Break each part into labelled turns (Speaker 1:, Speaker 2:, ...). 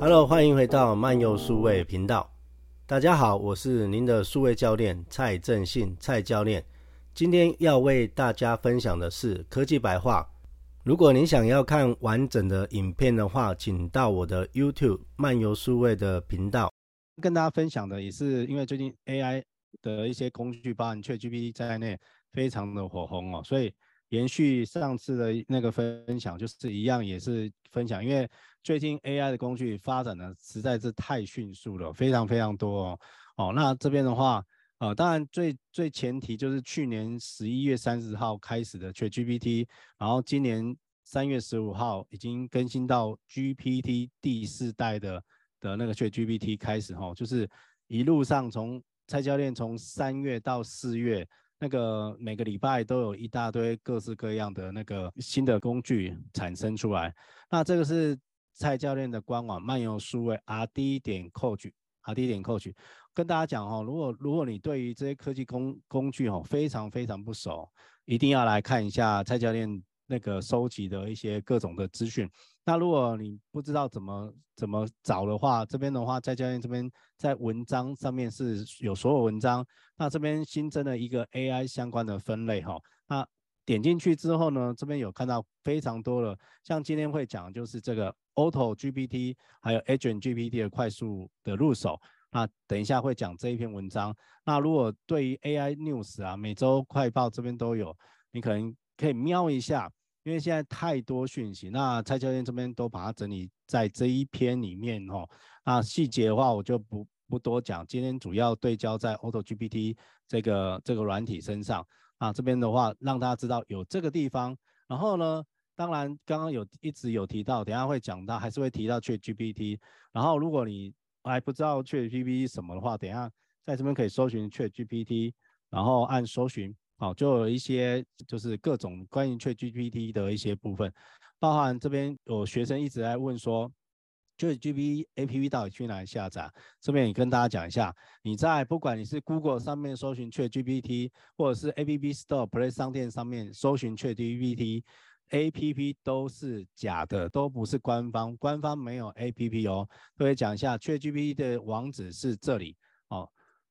Speaker 1: Hello，欢迎回到漫游数位频道。大家好，我是您的数位教练蔡正信，蔡教练。今天要为大家分享的是科技白话。如果您想要看完整的影片的话，请到我的 YouTube 漫游数位的频道。跟大家分享的也是因为最近 AI 的一些工具，包含 ChatGPT 在内，非常的火红哦，所以延续上次的那个分享，就是一样也是分享，因为最近 AI 的工具发展的实在是太迅速了，非常非常多哦。哦，那这边的话，呃，当然最最前提就是去年十一月三十号开始的 ChatGPT，然后今年三月十五号已经更新到 GPT 第四代的的那个 ChatGPT 开始哈，就是一路上从蔡教练从三月到四月，那个每个礼拜都有一大堆各式各样的那个新的工具产生出来。那这个是蔡教练的官网漫游数位 RD 点 Coach，RD 点 Coach。跟大家讲哦，如果如果你对于这些科技工工具哦非常非常不熟，一定要来看一下蔡教练那个收集的一些各种的资讯。那如果你不知道怎么怎么找的话，这边的话蔡教练这边在文章上面是有所有文章。那这边新增了一个 AI 相关的分类哈。那点进去之后呢，这边有看到非常多的，像今天会讲就是这个 Auto GPT 还有 Agent GPT 的快速的入手。那等一下会讲这一篇文章。那如果对于 AI News 啊，每周快报这边都有，你可能可以瞄一下，因为现在太多讯息。那蔡教练这边都把它整理在这一篇里面哦。那细节的话我就不不多讲，今天主要对焦在 Auto GPT 这个这个软体身上。啊，这边的话让大家知道有这个地方。然后呢，当然刚刚有一直有提到，等下会讲到，还是会提到 ChatGPT。然后如果你还不知道 ChatGPT 什么的话，等下在这边可以搜寻 ChatGPT，然后按搜寻，好，就有一些就是各种关于 ChatGPT 的一些部分，包含这边有学生一直在问说，ChatGPT APP 到底去哪里下载？这边也跟大家讲一下，你在不管你是 Google 上面搜寻 ChatGPT，或者是 App Store Play 商店上面搜寻 ChatGPT。A P P 都是假的，都不是官方，官方没有 A P P 哦。各位讲一下，ChatGPT 的网址是这里哦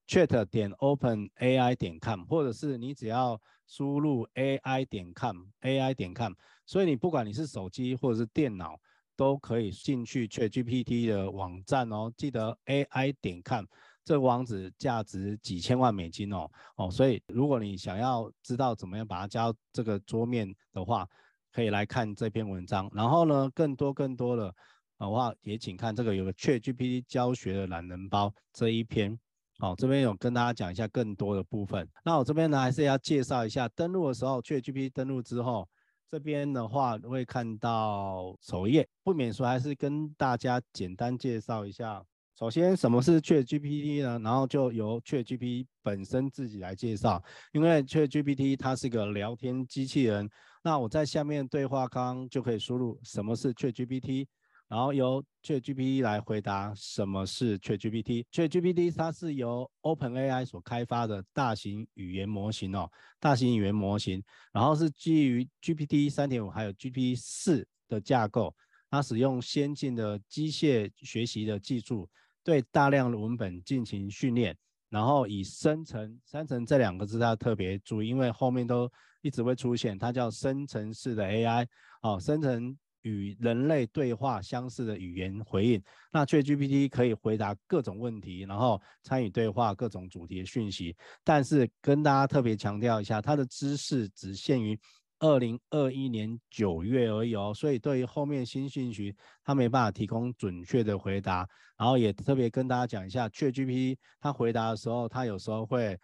Speaker 1: ，chat 点 open A I 点 com，或者是你只要输入 A I 点 com，A I 点 com，所以你不管你是手机或者是电脑，都可以进去 ChatGPT 的网站哦。记得 A I 点 com 这网址价值几千万美金哦哦，所以如果你想要知道怎么样把它加到这个桌面的话，可以来看这篇文章，然后呢，更多更多的话也请看这个有个 ChatGPT 教学的懒人包这一篇。好，这边有跟大家讲一下更多的部分。那我这边呢还是要介绍一下，登录的时候 ChatGPT 登录之后，这边的话会看到首页，不免说还是跟大家简单介绍一下。首先，什么是 ChatGPT 呢？然后就由 ChatGPT 本身自己来介绍，因为 ChatGPT 它是个聊天机器人。那我在下面对话框就可以输入什么是 ChatGPT，然后由 ChatGPT 来回答什么是 ChatGPT。ChatGPT 它是由 OpenAI 所开发的大型语言模型哦，大型语言模型，然后是基于 GPT 三点五还有 GPT 四的架构，它使用先进的机械学习的技术，对大量的文本进行训练。然后以生成，生成这两个字要特别注意，因为后面都一直会出现，它叫生成式的 AI，哦，生成与人类对话相似的语言回应。那 ChatGPT 可以回答各种问题，然后参与对话各种主题的讯息。但是跟大家特别强调一下，它的知识只限于二零二一年九月而已哦，所以对于后面新讯息，它没办法提供准确的回答。然后也特别跟大家讲一下，ChatGPT 它回答的时候，它有时候会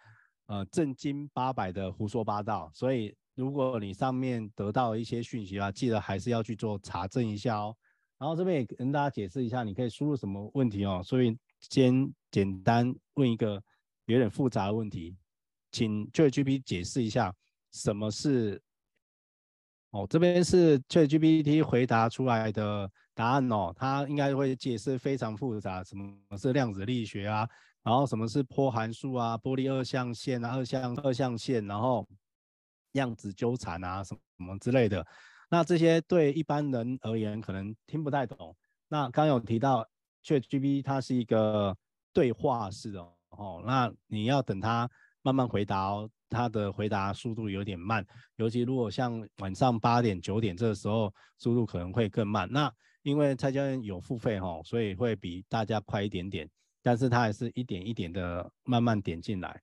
Speaker 1: 呃正经八百的胡说八道。所以如果你上面得到一些讯息啊，记得还是要去做查证一下哦。然后这边也跟大家解释一下，你可以输入什么问题哦。所以先简单问一个有点复杂的问题，请 ChatGPT 解释一下什么是。哦，这边是 ChatGPT 回答出来的答案哦，它应该会解释非常复杂，什么是量子力学啊，然后什么是波函数啊，波粒二象限啊，二象二象限，然后量子纠缠啊，什么什么之类的。那这些对一般人而言可能听不太懂。那刚有提到
Speaker 2: ChatGPT 它是一个对话式的哦，那你要等它慢慢回答哦，它的回答速度有点慢，尤其如果像晚上八点九点这个时候，速度可能会更慢。那因为蔡教练有付费哦，所以会比大家快一点点，但是它还是一点一点的慢慢点进来。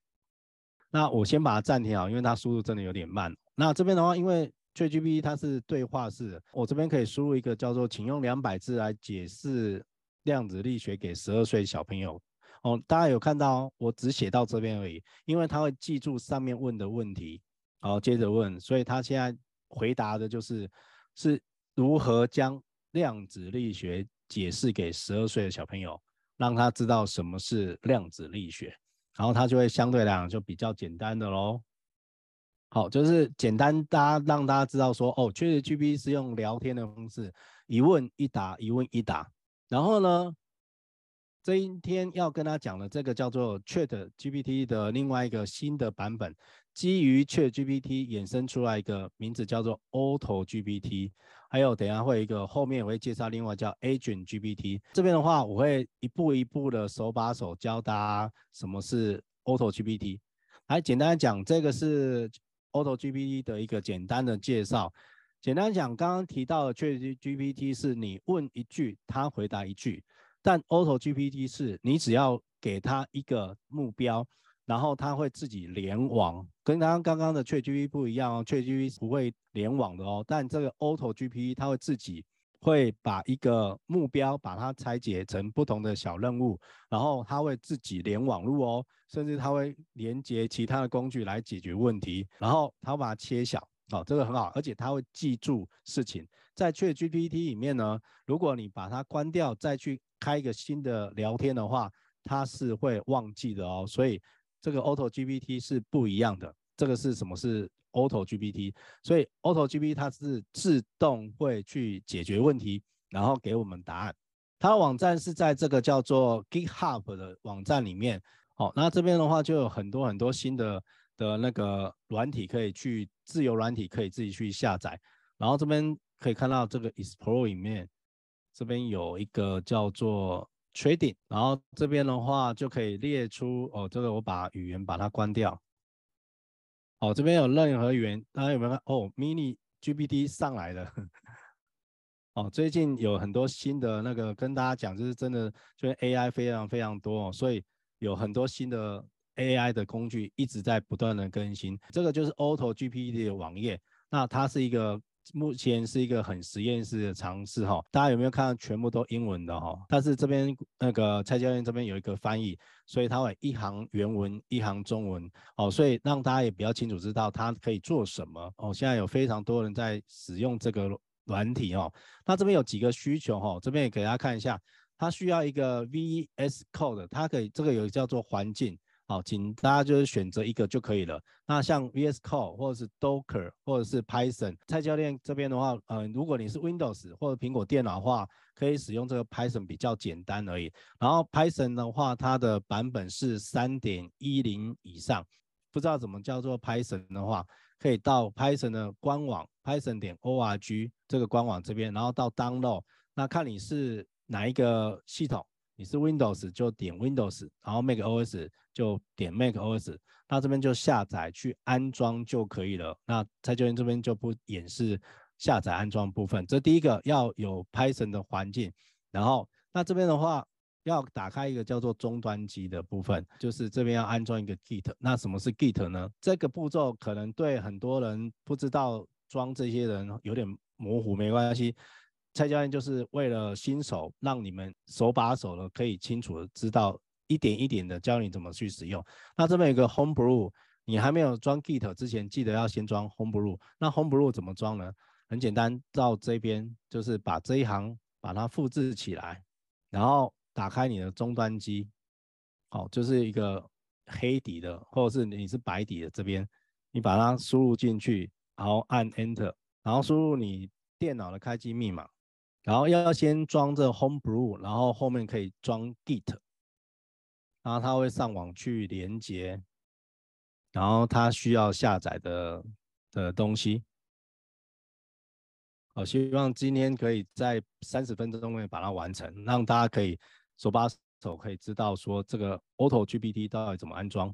Speaker 2: 那我先把它暂停好，因为它输入真的有点慢。那这边的话，因为 ChatGPT 它是对话式，我这边可以输入一个叫做“请用两百字来解释量子力学给十二岁小朋友”。哦，大家有看到，我只写到这边而已，因为他会记住上面问的问题，然后接着问，所以他现在回答的就是是如何将量子力学解释给十二岁的小朋友，让他知道什么是量子力学，然后他就会相对来讲就比较简单的喽。好，就是简单，大家让大家知道说，哦，确实 GPT 是用聊天的方式，一问一答，一问一答。然后呢，这一天要跟他讲的这个叫做 Chat GPT 的另外一个新的版本，基于 Chat GPT 衍生出来一个名字叫做 Auto GPT，还有等下会一个后面我会介绍另外叫 Agent GPT。这边的话，我会一步一步的手把手教大家什么是 Auto GPT。来，简单讲，这个是。AutoGPT 的一个简单的介绍，简单讲，刚刚提到的 ChatGPT 是你问一句，它回答一句，但 AutoGPT 是你只要给它一个目标，然后它会自己联网，跟刚刚刚刚的 ChatGPT 不一样哦，ChatGPT 不会联网的哦，但这个 AutoGPT 它会自己。会把一个目标把它拆解成不同的小任务，然后它会自己连网路哦，甚至它会连接其他的工具来解决问题，然后它会把它切小，哦，这个很好，而且它会记住事情。在 ChatGPT 里面呢，如果你把它关掉，再去开一个新的聊天的话，它是会忘记的哦。所以这个 AutoGPT 是不一样的。这个是什么？是 Auto GPT，所以 Auto GPT 它是自动会去解决问题，然后给我们答案。它的网站是在这个叫做 GitHub 的网站里面。好，那这边的话就有很多很多新的的那个软体可以去自由软体可以自己去下载。然后这边可以看到这个 Explore 里面，这边有一个叫做 Trading，然后这边的话就可以列出哦，这个我把语言把它关掉。哦，这边有任何语言，大家有没有看？哦，Mini GPT 上来了。哦，最近有很多新的那个跟大家讲，就是真的，就是 AI 非常非常多哦，所以有很多新的 AI 的工具一直在不断的更新。这个就是 Auto GPT 的网页，那它是一个。目前是一个很实验室的尝试哈，大家有没有看到全部都英文的哈？但是这边那个蔡教练这边有一个翻译，所以他会一行原文一行中文哦，所以让大家也比较清楚知道它可以做什么哦。现在有非常多人在使用这个软体哦，那这边有几个需求哈，这边也给大家看一下，它需要一个 VS Code，它可以这个有叫做环境。好，请大家就是选择一个就可以了。那像 VS Code 或者是 Docker 或者是 Python，蔡教练这边的话，呃，如果你是 Windows 或者苹果电脑的话，可以使用这个 Python 比较简单而已。然后 Python 的话，它的版本是三点一零以上。不知道怎么叫做 Python 的话，可以到 Python 的官网 Python 点 org 这个官网这边，然后到 Download，那看你是哪一个系统。你是 Windows 就点 Windows，然后 Mac OS 就点 Mac OS，那这边就下载去安装就可以了。那蔡教练这边就不演示下载安装部分。这第一个要有 Python 的环境，然后那这边的话要打开一个叫做终端机的部分，就是这边要安装一个 Git。那什么是 Git 呢？这个步骤可能对很多人不知道装这些人有点模糊，没关系。蔡教练就是为了新手，让你们手把手的可以清楚的知道，一点一点的教你怎么去使用。那这边有个 Homebrew，你还没有装 Git 之前，记得要先装 Homebrew。那 Homebrew 怎么装呢？很简单，到这边就是把这一行把它复制起来，然后打开你的终端机，好，就是一个黑底的，或者是你是白底的这边，你把它输入进去，然后按 Enter，然后输入你电脑的开机密码。然后要先装这 Homebrew，然后后面可以装 Git，然后它会上网去连接，然后它需要下载的的东西。我希望今天可以在三十分钟内把它完成，让大家可以手把手可以知道说这个 Auto GPT 到底怎么安装。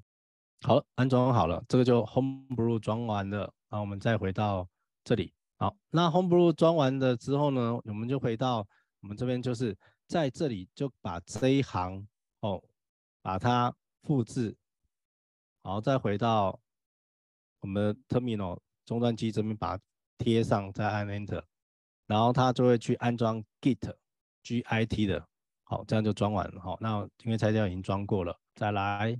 Speaker 2: 好，安装好了，这个就 Homebrew 装完了，然后我们再回到这里。好，那 Homebrew 装完了之后呢，我们就回到我们这边，就是在这里就把这一行哦，把它复制，然后再回到我们 Terminal 终端机这边，把它贴上，再按 Enter，然后它就会去安装 Git Git 的。好，这样就装完了。好，那因为材料已经装过了，再来。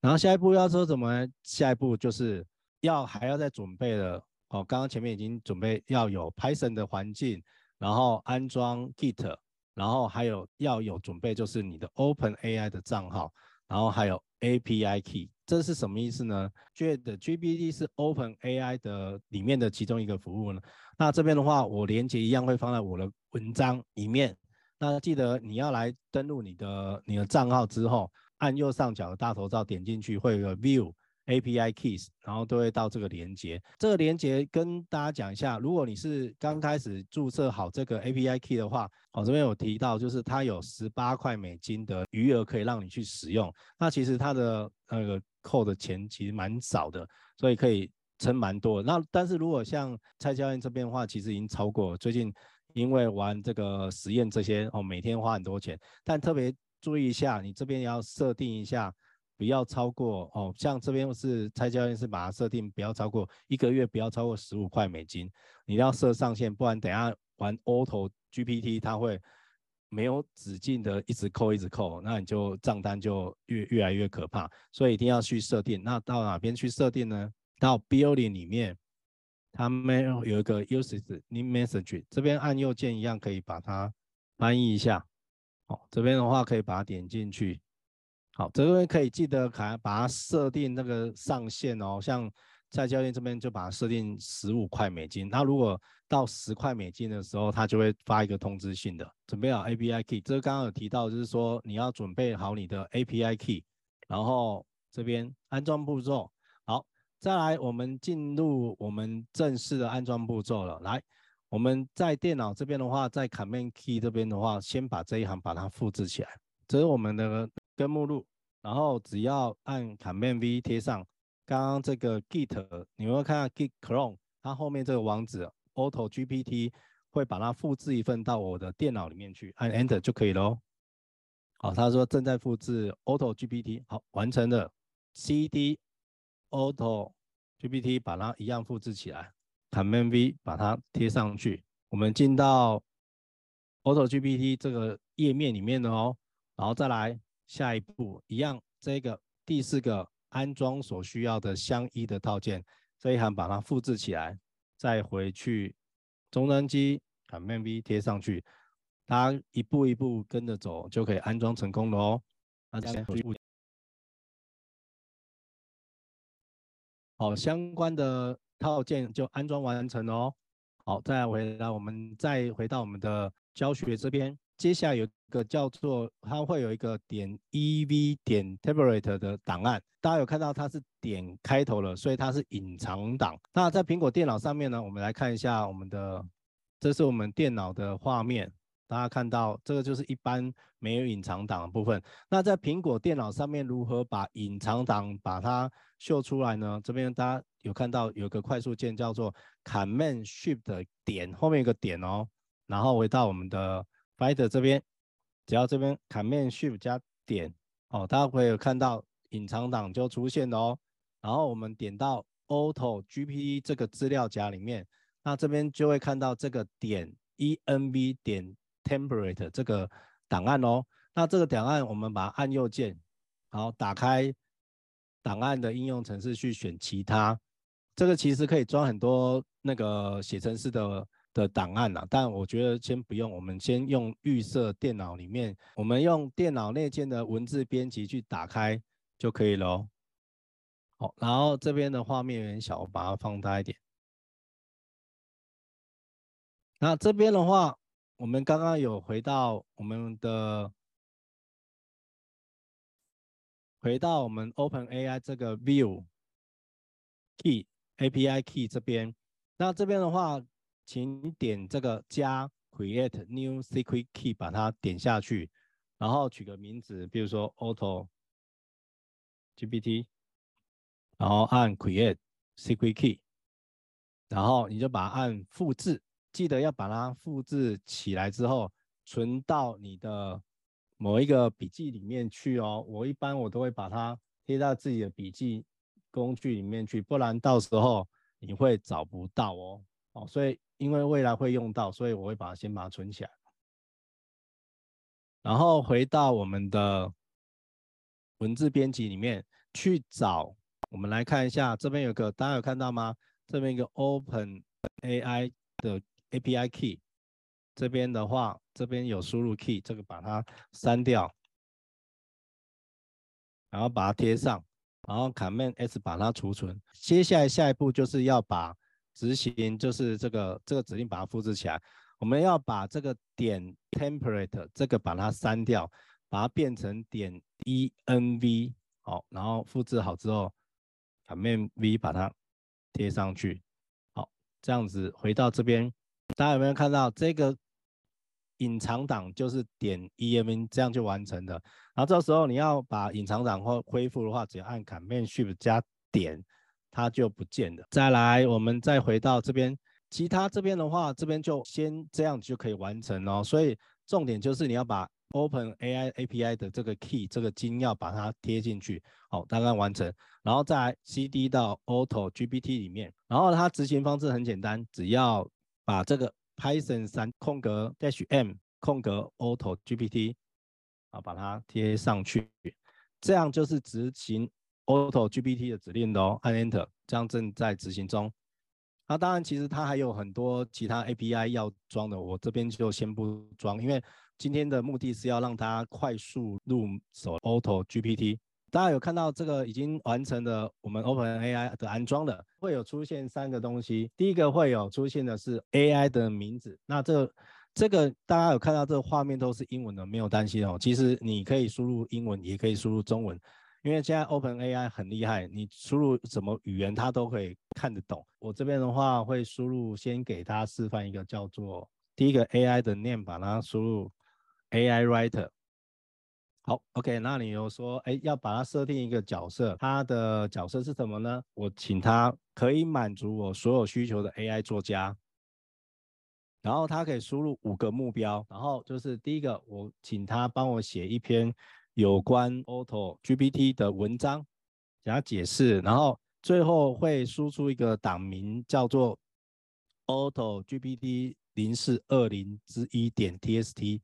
Speaker 2: 然后下一步要说什么？下一步就是要还要再准备了。哦，刚刚前面已经准备要有 Python 的环境，然后安装 Git，然后还有要有准备就是你的 OpenAI 的账号，然后还有 API Key。这是什么意思呢？觉得 GPT 是 OpenAI 的里面的其中一个服务呢。那这边的话，我连接一样会放在我的文章里面。那记得你要来登录你的你的账号之后。按右上角的大头照点进去，会有个 View API Keys，然后都会到这个连接。这个连接跟大家讲一下，如果你是刚开始注册好这个 API Key 的话，我这边有提到，就是它有十八块美金的余额可以让你去使用。那其实它的那个扣的钱其实蛮少的，所以可以撑蛮多。那但是如果像蔡教练这边的话，其实已经超过。最近因为玩这个实验这些哦，每天花很多钱，但特别。注意一下，你这边要设定一下，不要超过哦。像这边是蔡教练是把它设定不要超过一个月，不要超过十五块美金。你要设上限，不然等下玩 Auto GPT 它会没有止境的一直扣一直扣，那你就账单就越越来越可怕。所以一定要去设定。那到哪边去设定呢？到 Building 里面，它没有有一个 Usage New Message，这边按右键一样可以把它翻译一下。好，这边的话可以把它点进去。好，这边可以记得卡把它设定那个上限哦。像蔡教练这边就把它设定十五块美金。那如果到十块美金的时候，它就会发一个通知信的。准备好 API Key，这刚刚有提到，就是说你要准备好你的 API Key，然后这边安装步骤。好，再来我们进入我们正式的安装步骤了。来。我们在电脑这边的话，在 Command Key 这边的话，先把这一行把它复制起来，这是我们的根目录。然后只要按 Command V 贴上，刚刚这个 Git，你会看到 Git Clone，它后面这个网址 Auto GPT 会把它复制一份到我的电脑里面去，按 Enter 就可以喽。好，他说正在复制 Auto GPT，好，完成了。CD Auto GPT 把它一样复制起来。Command V 把它贴上去，我们进到 Auto GPT 这个页面里面的哦，然后再来下一步一样，这个第四个安装所需要的相依的套件这一行把它复制起来，再回去终端机 Command V 贴上去，大家一步一步跟着走就可以安装成功了哦。那这样好，相关的。套件就安装完成了哦。好，再回来，我们再回到我们的教学这边。接下来有一个叫做，它会有一个点 ev 点 tablet 的档案，大家有看到它是点开头了，所以它是隐藏档。那在苹果电脑上面呢，我们来看一下我们的，这是我们电脑的画面。大家看到这个就是一般没有隐藏档的部分。那在苹果电脑上面如何把隐藏档把它秀出来呢？这边大家有看到有个快速键叫做 Command Shift 点，后面有个点哦，然后回到我们的 Finder 这边，只要这边 Command Shift 加点哦，大家会有看到隐藏档就出现了哦。然后我们点到 Auto GPT 这个资料夹里面，那这边就会看到这个点 env 点。template 这个档案哦，那这个档案我们把它按右键，好，打开档案的应用程式去选其他，这个其实可以装很多那个写程式的的档案呐，但我觉得先不用，我们先用预设电脑里面，我们用电脑内建的文字编辑去打开就可以了。好，然后这边的画面有点小，我把它放大一点。那这边的话。我们刚刚有回到我们的，回到我们 OpenAI 这个 View Key API Key 这边。那这边的话，请点这个加 Create New Secret Key，把它点下去。然后取个名字，比如说 Auto GPT，然后按 Create Secret Key，然后你就把它按复制，记得要把它复制起来之后存到你的某一个笔记里面去哦。我一般我都会把它贴到自己的笔记工具里面去，不然到时候你会找不到哦。哦，所以因为未来会用到，所以我会把它先把它存起来。然后回到我们的文字编辑里面去找，我们来看一下，这边有个大家有看到吗？这边一个 Open AI 的 API key，这边的话，这边有输入 key，这个把它删掉，然后把它贴上，然后 Command S 把它储存。接下来下一步就是要把执行，就是这个这个指令把它复制起来。我们要把这个点 template 这个把它删掉，把它变成点 env 好，然后复制好之后，cmd V 把它贴上去，好，这样子回到这边，大家有没有看到这个隐藏档就是点 env 这样就完成的。然后这时候你要把隐藏档或恢复的话，只要按 cmd Shift 加点，它就不见了。再来，我们再回到这边。其他这边的话，这边就先这样就可以完成哦。所以重点就是你要把 Open AI API 的这个 key 这个金要把它贴进去，好，大概完成，然后再 CD 到 Auto GPT 里面，然后它执行方式很简单，只要把这个 Python 三空格 dash M 空格 Auto GPT 啊，把它贴上去，这样就是执行 Auto GPT 的指令的哦。按 Enter，这样正在执行中。那当然，其实它还有很多其他 API 要装的，我这边就先不装，因为今天的目的是要让大家快速入手 Auto GPT。大家有看到这个已经完成的我们 OpenAI 的安装的，会有出现三个东西。第一个会有出现的是 AI 的名字，那这、这个大家有看到这个画面都是英文的，没有担心哦。其实你可以输入英文，也可以输入中文。因为现在 OpenAI 很厉害，你输入什么语言它都可以看得懂。我这边的话会输入，先给它示范一个叫做第一个 AI 的念把它输入 AI Writer。好，OK，那你有说，哎，要把它设定一个角色，它的角色是什么呢？我请它可以满足我所有需求的 AI 作家，然后它可以输入五个目标，然后就是第一个，我请它帮我写一篇。有关 Auto GPT 的文章，给他解释，然后最后会输出一个档名，叫做 Auto GPT 零四二零之一点 T S T。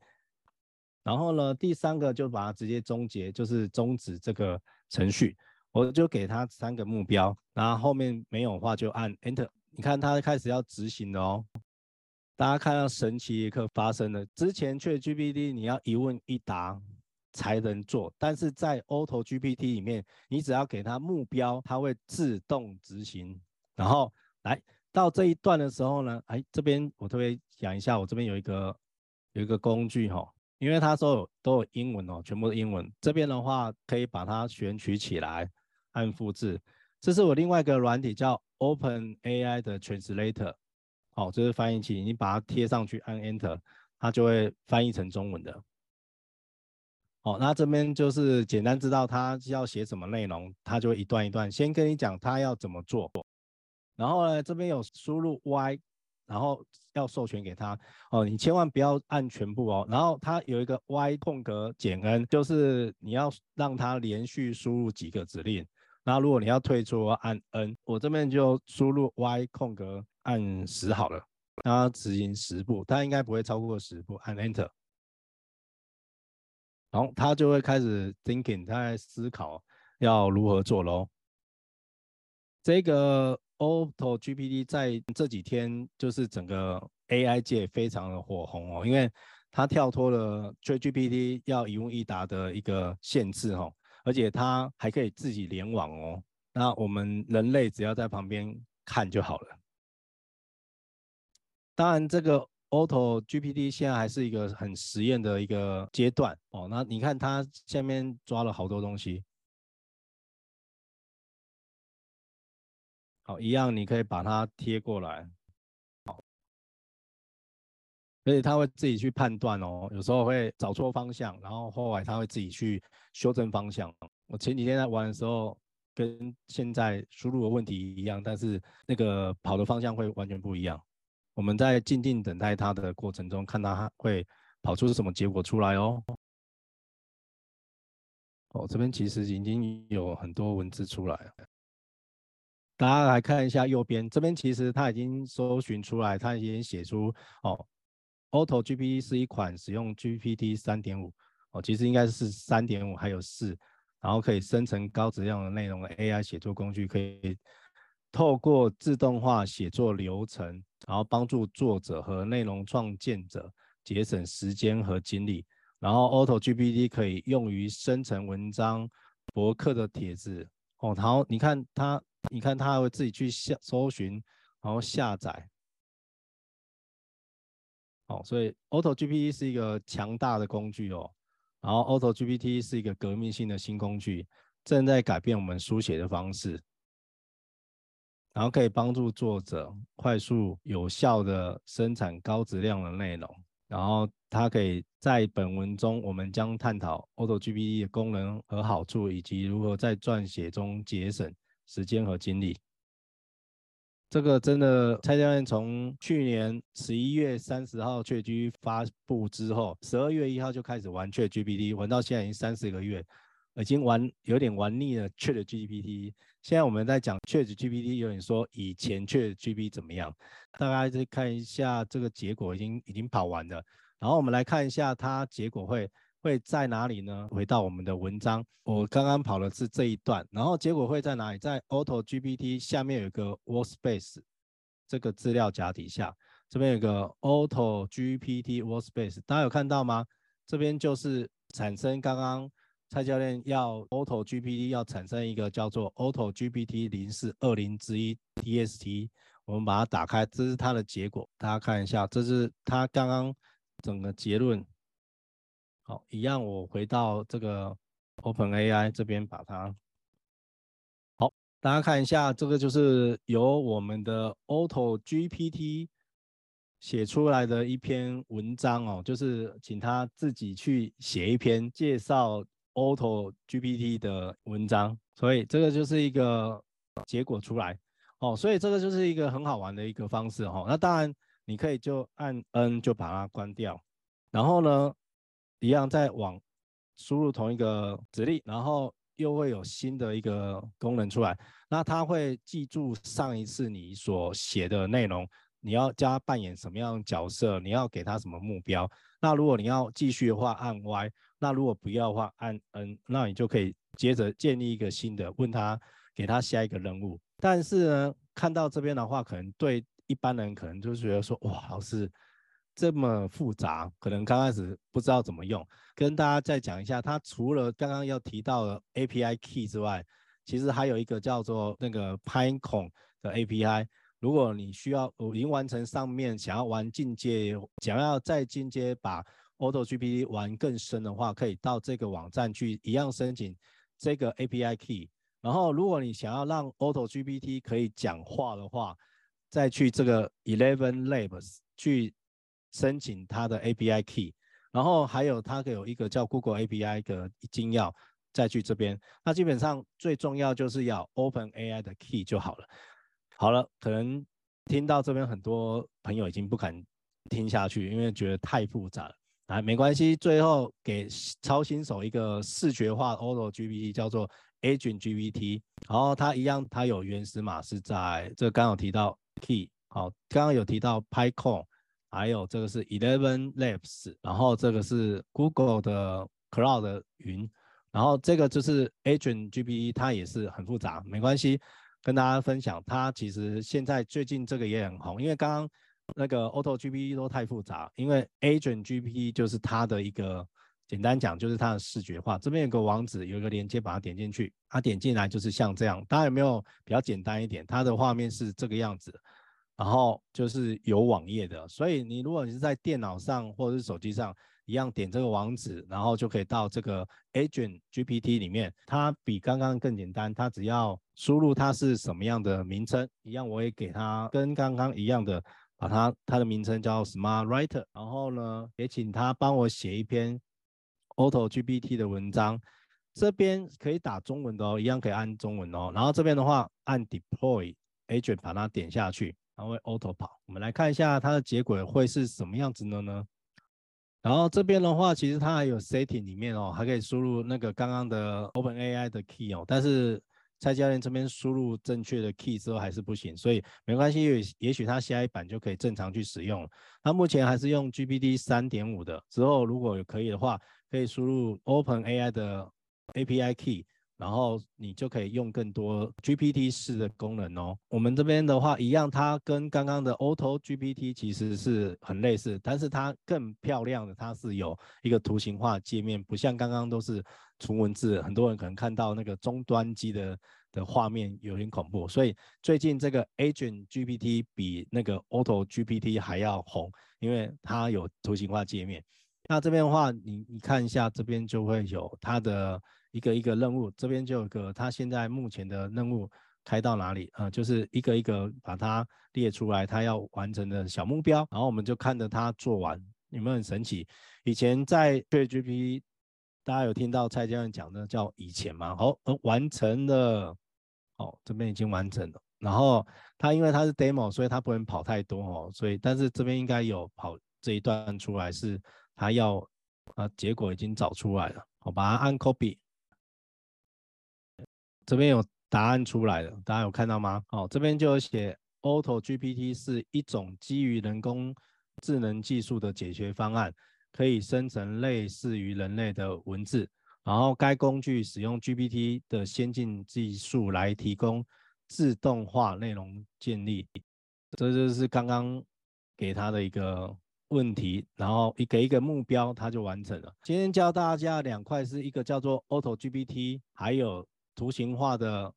Speaker 2: 然后呢，第三个就把它直接终结，就是终止这个程序。我就给他三个目标，然后后面没有的话就按 Enter。你看它开始要执行了哦。大家看到神奇一刻发生了，之前去 GPT 你要一问一答。才能做，但是在 Auto GPT 里面，你只要给它目标，它会自动执行。然后来到这一段的时候呢，哎，这边我特别讲一下，我这边有一个有一个工具哈，因为它说有都有英文哦，全部是英文。这边的话可以把它选取起来，按复制。这是我另外一个软体叫 Open AI 的 Translator，好，这是翻译器，你把它贴上去，按 Enter，它就会翻译成中文的。哦，那这边就是简单知道他要写什么内容，他就一段一段先跟你讲他要怎么做。然后呢，这边有输入 Y，然后要授权给他。哦，你千万不要按全部哦。然后它有一个 Y 空格减 N，就是你要让它连续输入几个指令。那如果你要退出，按 N。我这边就输入 Y 空格按十好了，让它执行十步，它应该不会超过十步，按 Enter。然后他就会开始 thinking，他在思考要如何做喽。这个 Auto GPT 在这几天就是整个 AI 界非常的火红哦，因为它跳脱了 ChatGPT 要一问一答的一个限制哦，而且它还可以自己联网哦。那我们人类只要在旁边看就好了。当然这个。Auto GPT 现在还是一个很实验的一个阶段哦。那你看它下面抓了好多东西，好，一样你可以把它贴过来，好，而且他会自己去判断哦，有时候会找错方向，然后后来他会自己去修正方向。我前几天在玩的时候，跟现在输入的问题一样，但是那个跑的方向会完全不一样。我们在静静等待它的过程中，看它会跑出什么结果出来哦。哦，这边其实已经有很多文字出来了。大家来看一下右边，这边其实它已经搜寻出来，它已经写出哦。Auto GPT 是一款使用 GPT 三点五哦，其实应该是三点五还有四，然后可以生成高质量的内容 AI 写作工具，可以透过自动化写作流程，然后帮助作者和内容创建者节省时间和精力。然后 Auto GPT 可以用于生成文章、博客的帖子哦。然后你看它，你看它会自己去下搜寻，然后下载。哦，所以 Auto GPT 是一个强大的工具哦，然后 Auto GPT 是一个革命性的新工具，正在改变我们书写的方式，然后可以帮助作者快速有效的生产高质量的内容，然后它可以在本文中，我们将探讨 Auto GPT 的功能和好处，以及如何在撰写中节省时间和精力。这个真的，蔡教练从去年十一月三十号 ChatGPT 发布之后，十二月一号就开始玩确 GPT，玩到现在已经三四个月，已经玩有点玩腻了确的 GPT。现在我们在讲 ChatGPT，有点说以前 ChatGPT 怎么样？大家再看一下这个结果，已经已经跑完了。然后我们来看一下它结果会。会在哪里呢？回到我们的文章，我刚刚跑的是这一段，然后结果会在哪里？在 Auto GPT 下面有一个 Workspace 这个资料夹底下，这边有个 Auto GPT Workspace，大家有看到吗？这边就是产生刚刚蔡教练要 Auto GPT 要产生一个叫做 Auto GPT 零四二零之一 TST，我们把它打开，这是它的结果，大家看一下，这是它刚刚整个结论。好，一样，我回到这个 OpenAI 这边，把它好，大家看一下，这个就是由我们的 Auto GPT 写出来的一篇文章哦，就是请他自己去写一篇介绍 Auto GPT 的文章，所以这个就是一个结果出来哦，所以这个就是一个很好玩的一个方式哦。那当然，你可以就按 N 就把它关掉，然后呢，一样在往输入同一个指令，然后又会有新的一个功能出来。那它会记住上一次你所写的内容，你要叫它扮演什么样的角色，你要给他什么目标。那如果你要继续的话，按 Y；那如果不要的话，按 N。那你就可以接着建立一个新的，问他给他下一个任务。但是呢，看到这边的话，可能对一般人可能就觉得说，哇，老师。这么复杂，可能刚开始不知道怎么用。跟大家再讲一下，它除了刚刚要提到的 API Key 之外，其实还有一个叫做那个 Pinecone 的 API。如果你需要已经完成上面想要玩进阶，想要再进阶把 Auto GPT 玩更深的话，可以到这个网站去一样申请这个 API Key。然后，如果你想要让 Auto GPT 可以讲话的话，再去这个 Eleven Labs 去。申请它的 API key，然后还有它有一个叫 Google API 的金钥，再去这边。那基本上最重要就是要 OpenAI 的 key 就好了。好了，可能听到这边很多朋友已经不敢听下去，因为觉得太复杂了。啊，没关系，最后给超新手一个视觉化 Auto GPT，叫做 Agent GPT。然后它一样，它有原始码是在这刚刚有提到 key，好，刚刚有提到 PyCon，。还有这个是 Eleven Labs，然后这个是 Google 的 Cloud 云，然后这个就是 Agent GPT，它也是很复杂，没关系，跟大家分享，它其实现在最近这个也很红，因为刚刚那个 Auto GPT 都太复杂，因为 Agent GPT 就是它的一个简单讲就是它的视觉化，这边有个网址，有一个连接，把它点进去，它点进来就是像这样，大家有没有比较简单一点？它的画面是这个样子。然后就是有网页的，所以你如果你是在电脑上或者是手机上，一样点这个网址，然后就可以到这个 Agent GPT 里面。它比刚刚更简单，它只要输入它是什么样的名称，一样我也给它跟刚刚一样的把它它的名称叫 Smart Writer，然后呢，也请他帮我写一篇 Auto GPT 的文章。这边可以打中文的哦，一样可以按中文哦。然后这边的话，按 Deploy Agent 把它点下去，然后会 Auto 跑。我们来看一下它的结果会是什么样子的呢？然后这边的话，其实它还有 Setting 里面哦，还可以输入那个刚刚的 OpenAI 的 Key 哦。但是蔡教练这边输入正确的 Key 之后还是不行，所以没关系，也也许它下一版就可以正常去使用。那目前还是用 GPT 三点五的，之后如果有可以的话，可以输入 OpenAI 的。API key，然后你就可以用更多 GPT 式的功能哦。我们这边的话一样，它跟刚刚的 Auto GPT 其实是很类似，但是它更漂亮的，它是有一个图形化界面，不像刚刚都是纯文字。很多人可能看到那个终端机的的画面有点恐怖，所以最近这个 Agent GPT 比那个 Auto GPT 还要红，因为它有图形化界面。那这边的话，你你看一下，这边就会有它的一个一个任务，这边就有个他现在目前的任务开到哪里啊、就是一个一个把它列出来，他要完成的小目标，然后我们就看着他做完，有没有很神奇？以前在 GPT，大家有听到蔡教练讲的叫以前嘛？好、哦，完成了，哦，这边已经完成了。然后他因为他是 demo，所以他不能跑太多哦，所以但是这边应该有跑这一段出来是。他要啊，结果已经找出来了，我把它按 copy，这边有答案出来了，大家有看到吗？哦，这边就有写 Auto GPT 是一种基于人工智能技术的解决方案，可以生成类似于人类的文字，然后该工具使用 GPT 的先进技术来提供自动化内容建立，这就是刚刚给他的一个。问题，然后一给一个目标，它就完成了。今天教大家两块，是一个叫做 Auto GPT，还有图形化的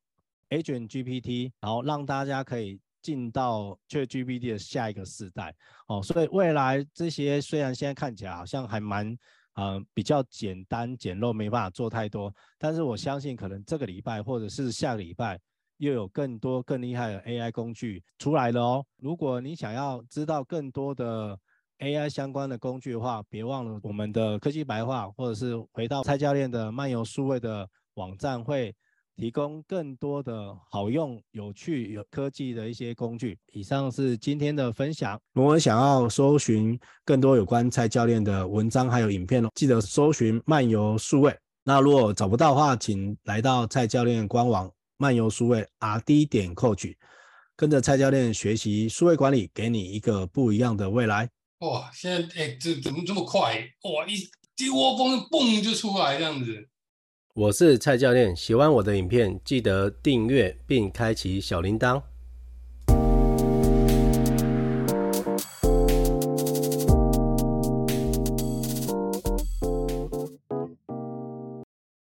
Speaker 2: Agent GPT，然后让大家可以进到 ChatGPT 的下一个世代。哦，所以未来这些虽然现在看起来好像还蛮呃比较简单简陋，没办法做太多，但是我相信可能这个礼拜或者是下个礼拜又有更多更厉害的 AI 工具出来了哦。如果你想要知道更多的，AI 相关的工具的话，别忘了我们的科技白话，或者是回到蔡教练的漫游数位的网站，会提供更多的好用、有趣、有科技的一些工具。以上是今天的分享。如果想要搜寻更多有关蔡教练的文章还有影片哦，记得搜寻漫游数位。那如果找不到的话，请来到蔡教练官网漫游数位 RD 点 Coach，跟着蔡教练学习数位管理，给你一个不一样的未来。
Speaker 3: 哇，现在哎，这怎么这么快？哇，一一窝蜂蹦就出来这样子。
Speaker 1: 我是蔡教练，喜欢我的影片，记得订阅并开启小铃铛。